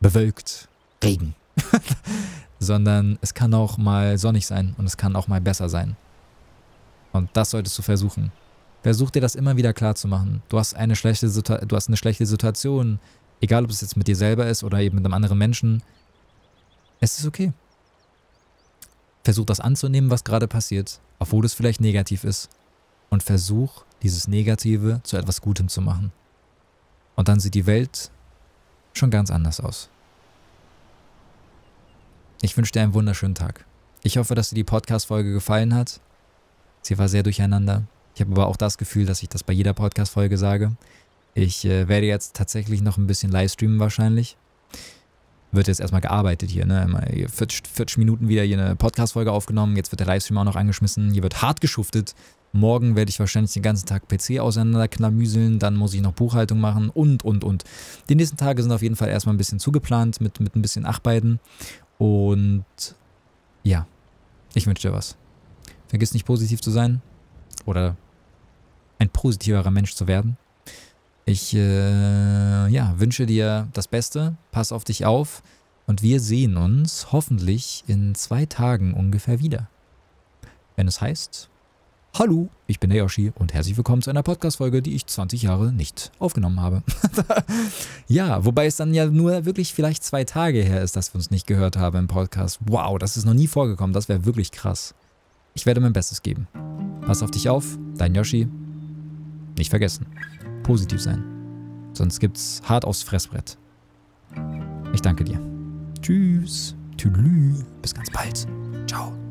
bewölkt, Regen. Sondern es kann auch mal sonnig sein und es kann auch mal besser sein. Und das solltest du versuchen. Versuch dir das immer wieder klar zu machen. Du hast eine schlechte, Situ du hast eine schlechte Situation, egal ob es jetzt mit dir selber ist oder eben mit einem anderen Menschen. Es ist okay. Versuch das anzunehmen, was gerade passiert, obwohl es vielleicht negativ ist. Und versuch, dieses Negative zu etwas Gutem zu machen. Und dann sieht die Welt schon ganz anders aus. Ich wünsche dir einen wunderschönen Tag. Ich hoffe, dass dir die Podcast-Folge gefallen hat. Sie war sehr durcheinander. Ich habe aber auch das Gefühl, dass ich das bei jeder Podcast-Folge sage. Ich äh, werde jetzt tatsächlich noch ein bisschen livestreamen wahrscheinlich wird jetzt erstmal gearbeitet hier, ne? 40, 40 Minuten wieder hier eine Podcast-Folge aufgenommen, jetzt wird der Livestream auch noch angeschmissen, hier wird hart geschuftet. Morgen werde ich wahrscheinlich den ganzen Tag PC auseinanderklamüseln, dann muss ich noch Buchhaltung machen und, und, und. Die nächsten Tage sind auf jeden Fall erstmal ein bisschen zugeplant mit, mit ein bisschen Nachbeiden. Und ja, ich wünsche dir was. Vergiss nicht positiv zu sein oder ein positiverer Mensch zu werden. Ich äh, ja, wünsche dir das Beste, pass auf dich auf und wir sehen uns hoffentlich in zwei Tagen ungefähr wieder. Wenn es heißt, Hallo, ich bin der Yoshi und herzlich willkommen zu einer Podcast-Folge, die ich 20 Jahre nicht aufgenommen habe. ja, wobei es dann ja nur wirklich vielleicht zwei Tage her ist, dass wir uns nicht gehört haben im Podcast. Wow, das ist noch nie vorgekommen, das wäre wirklich krass. Ich werde mein Bestes geben. Pass auf dich auf, dein Yoshi. Nicht vergessen positiv sein. Sonst gibt's hart aufs Fressbrett. Ich danke dir. Tschüss. Tüdelü. Bis ganz bald. Ciao.